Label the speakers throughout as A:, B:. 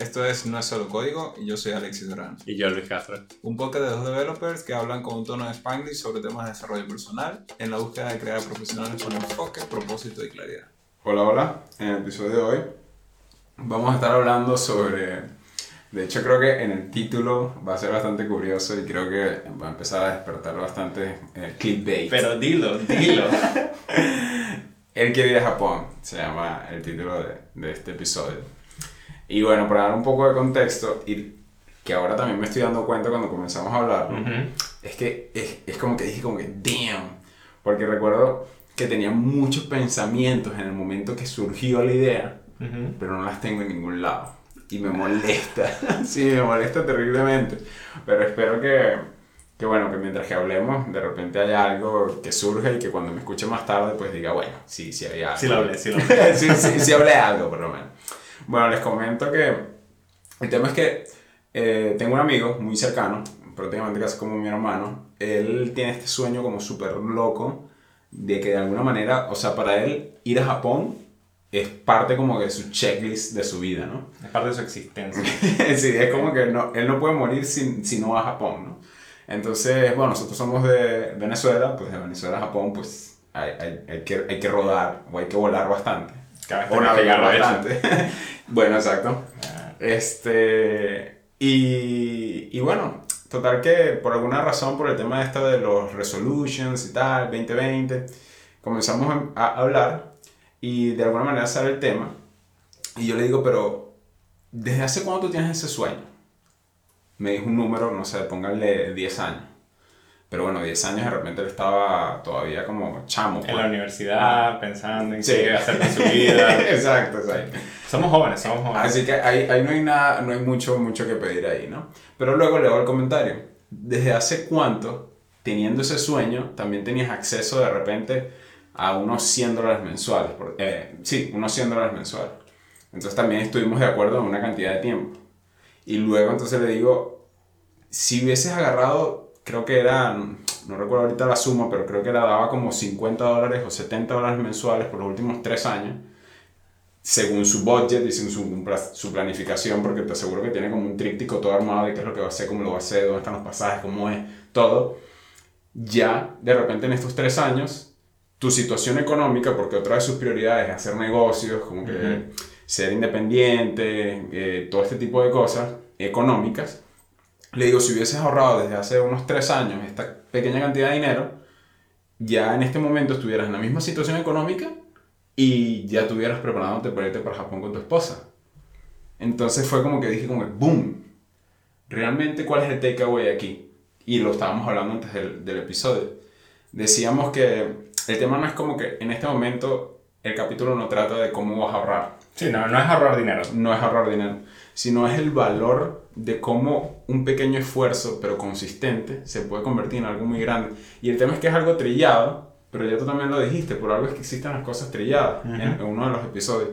A: Esto es No es solo código y yo soy Alexis Durán.
B: Y yo, Luis Castro.
A: Un podcast de dos developers que hablan con un tono de Spanglish sobre temas de desarrollo personal en la búsqueda de crear profesionales con enfoque, propósito y claridad.
C: Hola, hola. En el episodio de hoy vamos a estar hablando sobre... De hecho, creo que en el título va a ser bastante curioso y creo que va a empezar a despertar bastante eh, clickbait.
B: Pero dilo, dilo.
C: El que vive a Japón se llama el título de, de este episodio. Y bueno, para dar un poco de contexto, y que ahora también me estoy dando cuenta cuando comenzamos a hablar, ¿no? es que es, es como que dije como que, damn, porque recuerdo que tenía muchos pensamientos en el momento que surgió la idea, pero no las tengo en ningún lado. Y me molesta, sí, me molesta terriblemente. Pero espero que, que, bueno, que mientras que hablemos, de repente haya algo que surja y que cuando me escuche más tarde, pues diga, bueno, sí, sí había algo.
B: Sí lo hablé, sí lo hablé.
C: sí, sí, sí hablé algo, por lo menos. Bueno, les comento que el tema es que eh, tengo un amigo muy cercano, prácticamente casi como mi hermano. Él tiene este sueño como súper loco de que de alguna manera, o sea, para él ir a Japón es parte como de su checklist de su vida, ¿no?
B: Es parte de su existencia.
C: sí, es como que no, él no puede morir si, si no va a Japón, ¿no? Entonces, bueno, nosotros somos de Venezuela, pues de Venezuela a Japón, pues hay, hay, hay, que, hay que rodar o hay que volar bastante. O navegar bastante. bueno, exacto.
B: Ah,
C: Este. Y, y bueno, total que por alguna razón, por el tema este de los resolutions y tal, 2020, comenzamos a, a hablar y de alguna manera sale el tema. Y yo le digo, pero ¿desde hace cuándo tú tienes ese sueño? Me dijo un número, no sé, pónganle 10 años. Pero bueno, 10 años de repente él estaba todavía como chamo.
B: En
C: pues.
B: la universidad, pensando en
C: Sí.
B: qué iba a hacer con su vida.
C: exacto, exacto.
B: somos jóvenes, somos jóvenes.
C: Así que ahí, ahí no hay nada, no hay mucho, mucho que pedir ahí, ¿no? Pero luego leo el comentario. ¿Desde hace cuánto, teniendo ese sueño, también tenías acceso de repente a unos 100 dólares mensuales? Por- eh, sí, unos 100 dólares mensuales. Entonces también estuvimos de acuerdo en una cantidad de tiempo. Y luego entonces le digo, si hubieses agarrado, creo que era, no recuerdo ahorita la suma, pero creo que la daba como 50 dólares o 70 dólares mensuales por los últimos 3 años según su budget y según su, su planificación, porque te aseguro que tiene como un tríptico todo armado de qué es lo que va a hacer, cómo lo va a hacer, dónde están los pasajes, cómo es, todo. Ya, de repente en estos tres años, tu situación económica, porque otra de sus prioridades es hacer negocios, como que
B: Ujú.
C: ser independiente, eh, todo este tipo de cosas económicas, le digo, si hubieses ahorrado desde hace unos tres años esta pequeña cantidad de dinero, ya en este momento estuvieras en la misma situación económica y ya estuvieras preparándote para irte para Japón con tu esposa. Entonces fue como que dije como boom. Realmente cuál es el takeaway aquí? Y lo estábamos hablando antes del, del episodio. Decíamos que el tema no es como que en este momento el capítulo no trata de cómo vas a ahorrar.
B: Sí, no, no es ahorrar dinero.
C: No es ahorrar dinero, sino es el valor de cómo un pequeño esfuerzo, pero consistente, se puede convertir en algo muy grande. Y el tema es que es algo trillado, pero ya tú también lo dijiste, por algo es que existen las cosas trilladas en, en uno de los episodios.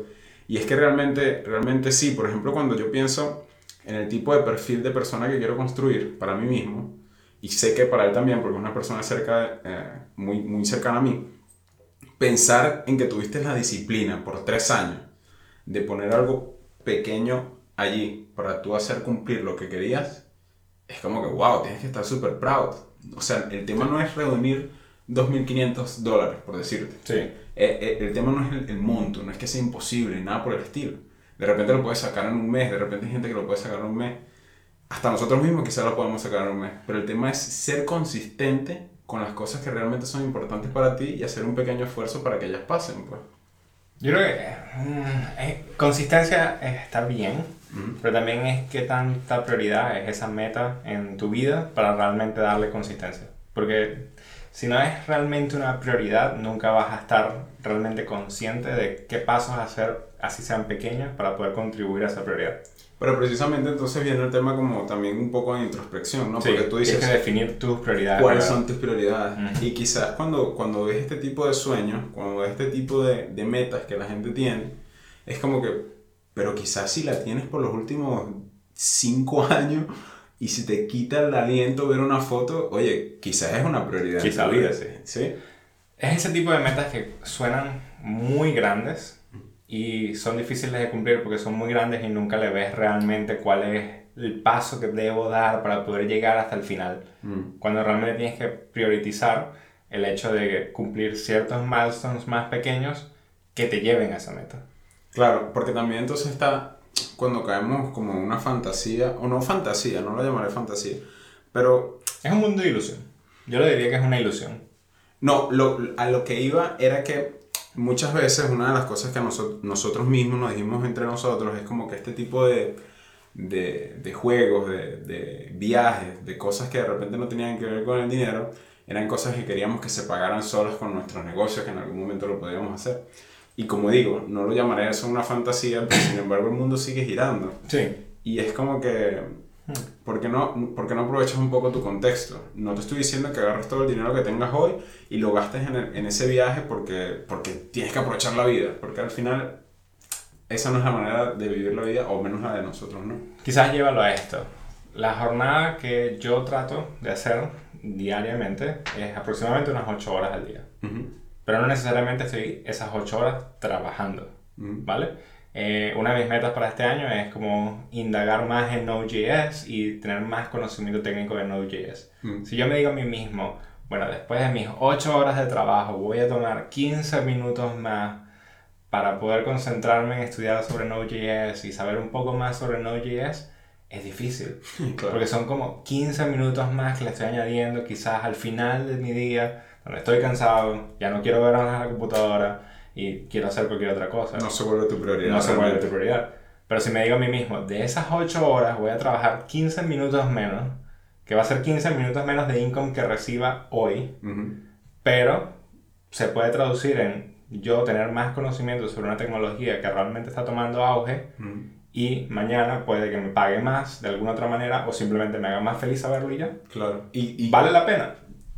C: Y es que realmente, realmente sí, por ejemplo, cuando yo pienso en el tipo de perfil de persona que quiero construir para mí mismo, y sé que para él también, porque es una persona cerca, eh, muy, muy cercana a mí, pensar en que tuviste la disciplina por tres años de poner algo pequeño allí para tú hacer cumplir lo que querías, es como que, wow, tienes que estar súper proud. O sea, el tema no es reunir 2.500 dólares, por decirte.
B: Sí.
C: Eh, eh, el tema no es el, el monto, no es que sea imposible, nada por el estilo. De repente lo puedes sacar en un mes, de repente hay gente que lo puede sacar en un mes. Hasta nosotros mismos quizás lo podemos sacar en un mes. Pero el tema es ser consistente con las cosas que realmente son importantes para ti y hacer un pequeño esfuerzo para que ellas pasen, pues.
B: Yo creo que mm, eh, consistencia está bien,
C: Ujú.
B: pero también es qué tanta prioridad es esa meta en tu vida para realmente darle consistencia. Porque si no es realmente una prioridad, nunca vas a estar realmente consciente de qué pasos hacer, así sean pequeños, para poder contribuir a esa prioridad.
C: Pero precisamente entonces viene el tema como también un poco de introspección, ¿no?
B: Sí,
C: Porque tú dices,
B: tienes que definir tus prioridades.
C: ¿cuáles son tus prioridades?
B: Ujú.
C: Y quizás cuando, cuando ves este tipo de sueños, cuando ves este tipo de, de metas que la gente tiene, es como que, pero quizás si la tienes por los últimos cinco años y si te quita el aliento ver una foto, oye, quizás es una prioridad.
B: Quizás,
C: vida,
B: sí.
C: ¿sí?
B: Es ese tipo de metas que suenan muy grandes, y son difíciles de cumplir porque son muy grandes y nunca le ves realmente cuál es el paso que debo dar para poder llegar hasta el final.
C: Mm.
B: Cuando realmente tienes que priorizar el hecho de cumplir ciertos milestones más pequeños que te lleven a esa meta.
C: Claro, porque también entonces está cuando caemos como en una fantasía, o no fantasía, no lo llamaré fantasía, pero
B: Es un mundo de ilusión. Yo le diría que es una ilusión.
C: no, lo, a lo que iba era que muchas veces una de las cosas que noso- nosotros mismos nos dijimos entre nosotros es como que este tipo de, de, de juegos, de, de viajes, de cosas que de repente no tenían que ver con el dinero, eran cosas que queríamos que se pagaran solas con nuestros negocios, que en algún momento lo podíamos hacer. Y como digo, no lo llamaré eso una fantasía, pero sin embargo el mundo sigue girando.
B: Sí.
C: Y es como que, ¿por qué, no, ¿por qué no aprovechas un poco tu contexto? No te estoy diciendo que agarres todo el dinero que tengas hoy y lo gastes en, el- en ese viaje porque, porque tienes que aprovechar la vida, porque al final esa no es la manera de vivir la vida, o menos la de nosotros, ¿no?
B: Quizás llévalo a esto. La jornada que yo trato de hacer diariamente es aproximadamente unas 8 horas al día.
C: Ujú,
B: Pero no necesariamente estoy esas 8 horas trabajando,
C: ujú.
B: ¿vale? Eh, una de mis metas para este año es como indagar más en Node.js y tener más conocimiento técnico de Node.js.
C: Mm.
B: Si yo me digo a mí mismo, bueno, después de mis 8 horas de trabajo voy a tomar 15 minutos más para poder concentrarme en estudiar sobre Node.js y saber un poco más sobre Node.js, es difícil.
C: Claro.
B: Porque son como 15 minutos más que le estoy añadiendo quizás al final de mi día, donde estoy cansado, ya no quiero ver más la computadora y quiero hacer cualquier otra cosa.
C: No se vuelve tu prioridad.
B: No se vuelve tu prioridad. Pero si me digo a mí mismo, de esas 8 horas voy a trabajar 15 minutos menos, que va a ser 15 minutos menos de income que reciba hoy,
C: Ujú.
B: pero se puede traducir en yo tener más conocimiento sobre una tecnología que realmente está tomando auge
C: Ujú.
B: y mañana puede que me pague más de alguna otra manera o simplemente me haga más feliz saberlo y ya.
C: Claro. Y, y
B: ¿Vale la pena?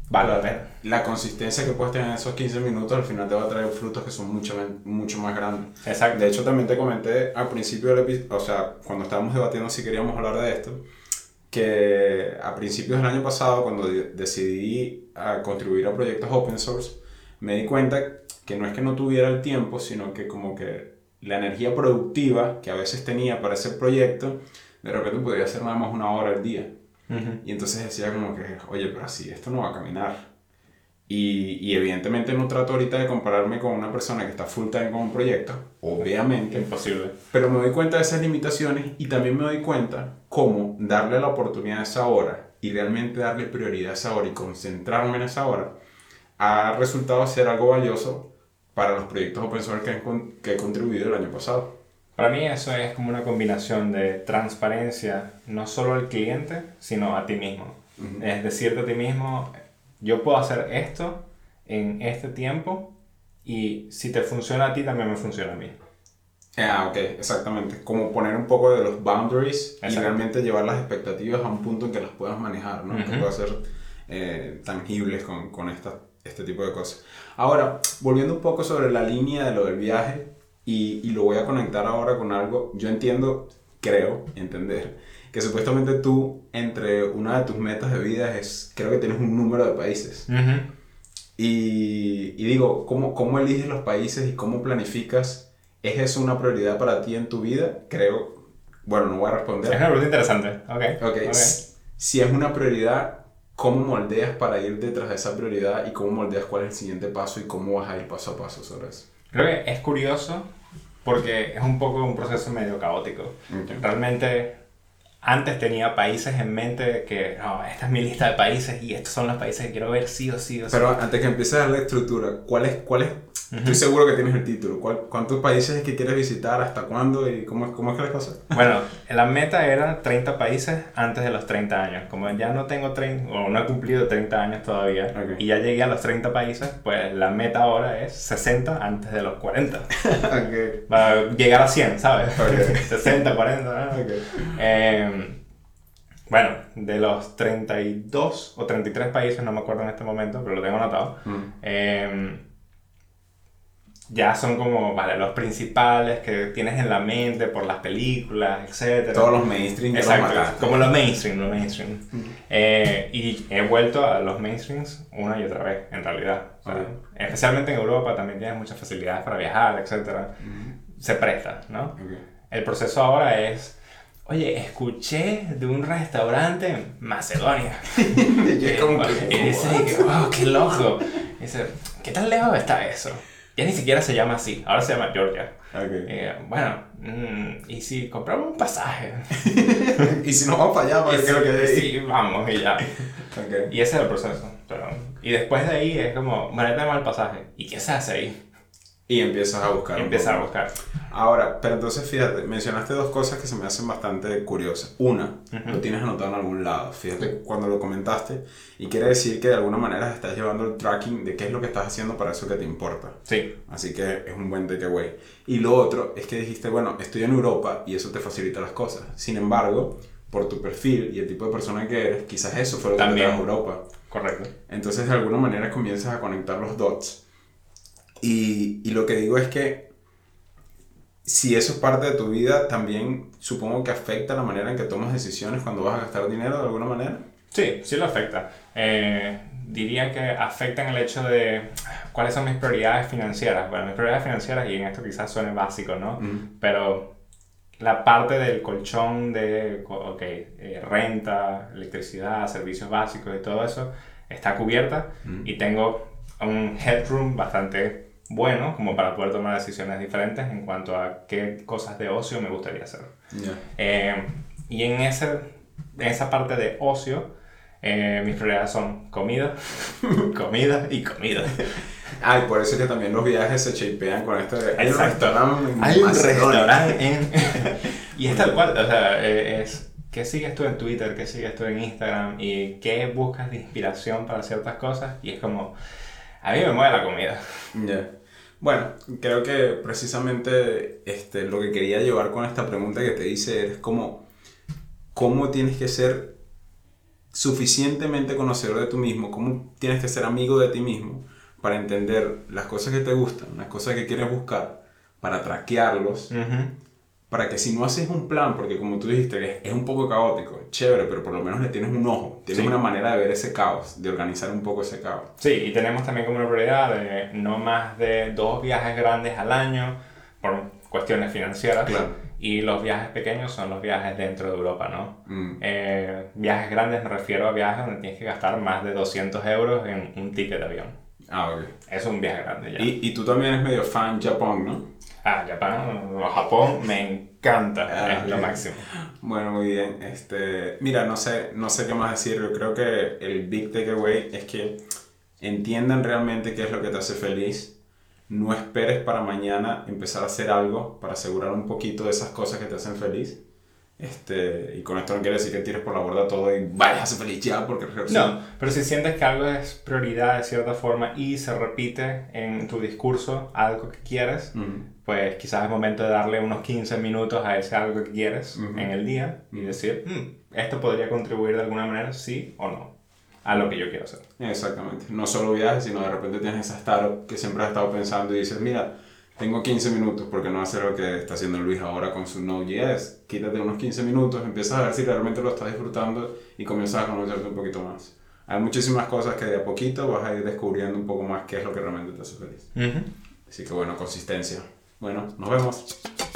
B: Vale la pena.
C: la consistencia que puedes tener en esos 15 minutos al final te va a traer frutos que son mucho, mucho más grandes.
B: Exacto.
C: De hecho, también te comenté al principio del episodio, o sea, cuando estábamos debatiendo si queríamos hablar de esto, que a principios del año pasado, cuando de- decidí a contribuir a proyectos open source, me di cuenta que no es que no tuviera el tiempo, sino que como que la energía productiva que a veces tenía para ese proyecto, de repente podía ser nada más una hora al día.
B: Ujú.
C: Y entonces decía como que, oye, pero así, esto no va a caminar. Y, y evidentemente no trato ahorita de compararme con una persona que está full time con un proyecto, obviamente,
B: Imposible.
C: pero me doy cuenta de esas limitaciones y también me doy cuenta cómo darle la oportunidad a esa hora y realmente darle prioridad a esa hora y concentrarme en esa hora ha resultado ser algo valioso para los proyectos open source que, que he contribuido el año pasado.
B: Para mí eso es como una combinación de transparencia, no solo al cliente, sino a ti mismo. Es decirte a ti mismo, yo puedo hacer esto en este tiempo y si te funciona a ti, también me funciona a mí.
C: Ah, ok, exactamente. Como poner un poco de los boundaries y realmente llevar las expectativas a un punto en que las puedas manejar, ¿no? Que
B: Ujú.
C: puedas ser eh, tangibles con, con esta, este tipo de cosas. Ahora, volviendo un poco sobre la línea de lo del viaje, y, y lo voy a conectar ahora con algo, yo entiendo, creo entender, que supuestamente tú, entre una de tus metas de vida es, creo que tienes un número de países. Y, y digo, ¿cómo, ¿cómo eliges los países y cómo planificas? ¿Es eso una prioridad para ti en tu vida? Creo, bueno, no voy a
B: Es
C: responder.
B: una pregunta interesante. Ok.
C: Ok,
B: ok.
C: s- si es una prioridad, ¿cómo moldeas para ir detrás de esa prioridad y cómo moldeas cuál es el siguiente paso y cómo vas a ir paso a paso sobre eso?
B: Creo que es curioso porque es un poco un proceso medio caótico. Realmente antes tenía países en mente que, no, esta es mi lista de países y estos son los países que quiero ver sí o sí o sí.
C: Pero antes que empieces a darle estructura, ¿cuál es, cuál es, estoy seguro que tienes el título, ¿cuál, ¿cuántos países es que quieres visitar, hasta cuándo y cómo, es- cómo es que la cosa?
B: Bueno, la meta era 30 países antes de los 30 años. Como ya no tengo 30, o no he cumplido 30 años todavía,
C: Ok.
B: y ya llegué a los 30 países, pues la meta ahora es 60 antes de los 40.
C: ok.
B: Para llegar a 100, ¿sabes?
C: Ok.
B: 60, 40. ¿no? Eh, bueno, de los 32 o 33 países, no me acuerdo en este momento, pero lo tengo anotado.
C: Mm.
B: eh, ya son como, vale, los principales que tienes en la mente por las películas, etc.
C: Todos los mainstream los
B: Exacto,
C: mataste.
B: como los mainstream, los mainstream. Eh, y he vuelto a los mainstreams una y otra vez, en realidad. O sea. Especialmente en Europa también tienes muchas facilidades para viajar, etc. se presta, ¿no? El proceso ahora es, oye, escuché de un restaurante en Macedonia.
C: Y como que,
B: y dice, wow, qué loco. Y dice, ¿qué tan lejos está eso? Ya ni siquiera se llama así, ahora se llama Georgia.
C: Ok.
B: Eh, bueno, mm, ¿y si compramos un pasaje?
C: y si no vamos para allá,
B: Y
C: ¿qué es lo que de ahí?
B: sí, vamos y ya. Y ese es el proceso. Pero, y después de ahí es como, tenemos el pasaje. ¿Y qué se hace ahí?
C: Y empiezas a buscar.
B: Y
C: un
B: empieza a buscar.
C: Ahora, pero entonces fíjate, mencionaste dos cosas que se me hacen bastante curiosas. Una, lo tienes anotado en algún lado, fíjate cuando lo comentaste, y quiere decir que de alguna manera estás llevando el tracking de qué es lo que estás haciendo para eso que te importa.
B: Sí,
C: Así que es un buen takeaway. Y lo otro es que dijiste, bueno, estoy en Europa y eso te facilita las cosas. Sin embargo, por tu perfil y el tipo de persona que eres, quizás eso fue lo que
B: También.
C: te trajo a Europa.
B: correcto.
C: Entonces, de alguna manera comienzas a conectar los dots. Y, y lo que digo es que si eso es parte de tu vida, también supongo que afecta la manera en que tomas decisiones cuando vas a gastar dinero de alguna manera.
B: Sí, sí lo afecta. Eh, diría que afecta en el hecho de cuáles son mis prioridades financieras. Bueno, mis prioridades financieras, y en esto quizás suene básico, ¿no? Pero la parte del colchón de, ok, eh, renta, electricidad, servicios básicos y todo eso está cubierta y tengo un headroom bastante bueno como para poder tomar decisiones diferentes en cuanto a qué cosas de ocio me gustaría hacer.
C: Ya.
B: Eh, y en, ese, en esa parte de ocio, eh, mis prioridades son comida, comida y comida.
C: Ay, por eso es que también los viajes se chapean con esto de... Hay un restaurante en
B: Hay un restaurante en... y es tal cual, o sea, eh, es... ¿Qué sigues tú en Twitter? ¿Qué sigues tú en Instagram? ¿Y qué buscas de inspiración para ciertas cosas? Y es como... A mí me mueve la comida.
C: Ya. Bueno, creo que precisamente este, lo que quería llevar con esta pregunta que te hice es como cómo tienes que ser suficientemente conocedor de tú mismo, cómo tienes que ser amigo de ti mismo para entender las cosas que te gustan, las cosas que quieres buscar, para traquearlos, para que si no haces un plan, porque como tú dijiste, es un poco caótico, chévere, pero por lo menos le tienes un ojo, tienes
B: Sí.
C: una manera de ver ese caos, de organizar un poco ese caos.
B: Sí, y tenemos también como una prioridad de no más de dos viajes grandes al año por cuestiones financieras.
C: Claro.
B: Y los viajes pequeños son los viajes dentro de Europa, ¿no?
C: Mm.
B: Eh, viajes grandes me refiero a viajes donde tienes que gastar más de 200 euros en un ticket de avión.
C: Ah, ok.
B: Es un viaje grande ya.
C: Y, y tú también eres medio fan Japón, ¿no?
B: Ah, Japón, o Japón me encanta,
C: Ah,
B: es lo
C: ok.
B: máximo.
C: Bueno, muy bien. Este, mira, no sé, no sé qué más decir. Yo creo que el big takeaway es que entiendan realmente qué es lo que te hace feliz. No esperes para mañana empezar a hacer algo para asegurar un poquito de esas cosas que te hacen feliz. Este, y con esto no quiere decir que tires por la borda todo y vayas a ser feliz ya, porque
B: No, pero si sientes que algo es prioridad de cierta forma y se repite en tu discurso algo que quieres,
C: Ujú.
B: pues quizás es momento de darle unos 15 minutos a ese algo que quieres
C: Ujú.
B: en el día y decir, "Mm, esto podría contribuir de alguna manera, sí o no, a lo que yo quiero hacer.
C: Exactamente. No solo viajes, sino de repente tienes esa startup que siempre has estado pensando y dices, mira, tengo 15 minutos, porque no hacer lo que está haciendo Luis ahora con su Node.js? Quítate unos 15 minutos, empiezas a ver si realmente lo estás disfrutando y comienzas a conocerte un poquito más. Hay muchísimas cosas que de a poquito vas a ir descubriendo un poco más qué es lo que realmente te hace feliz. Así que bueno, consistencia. Bueno, nos vemos.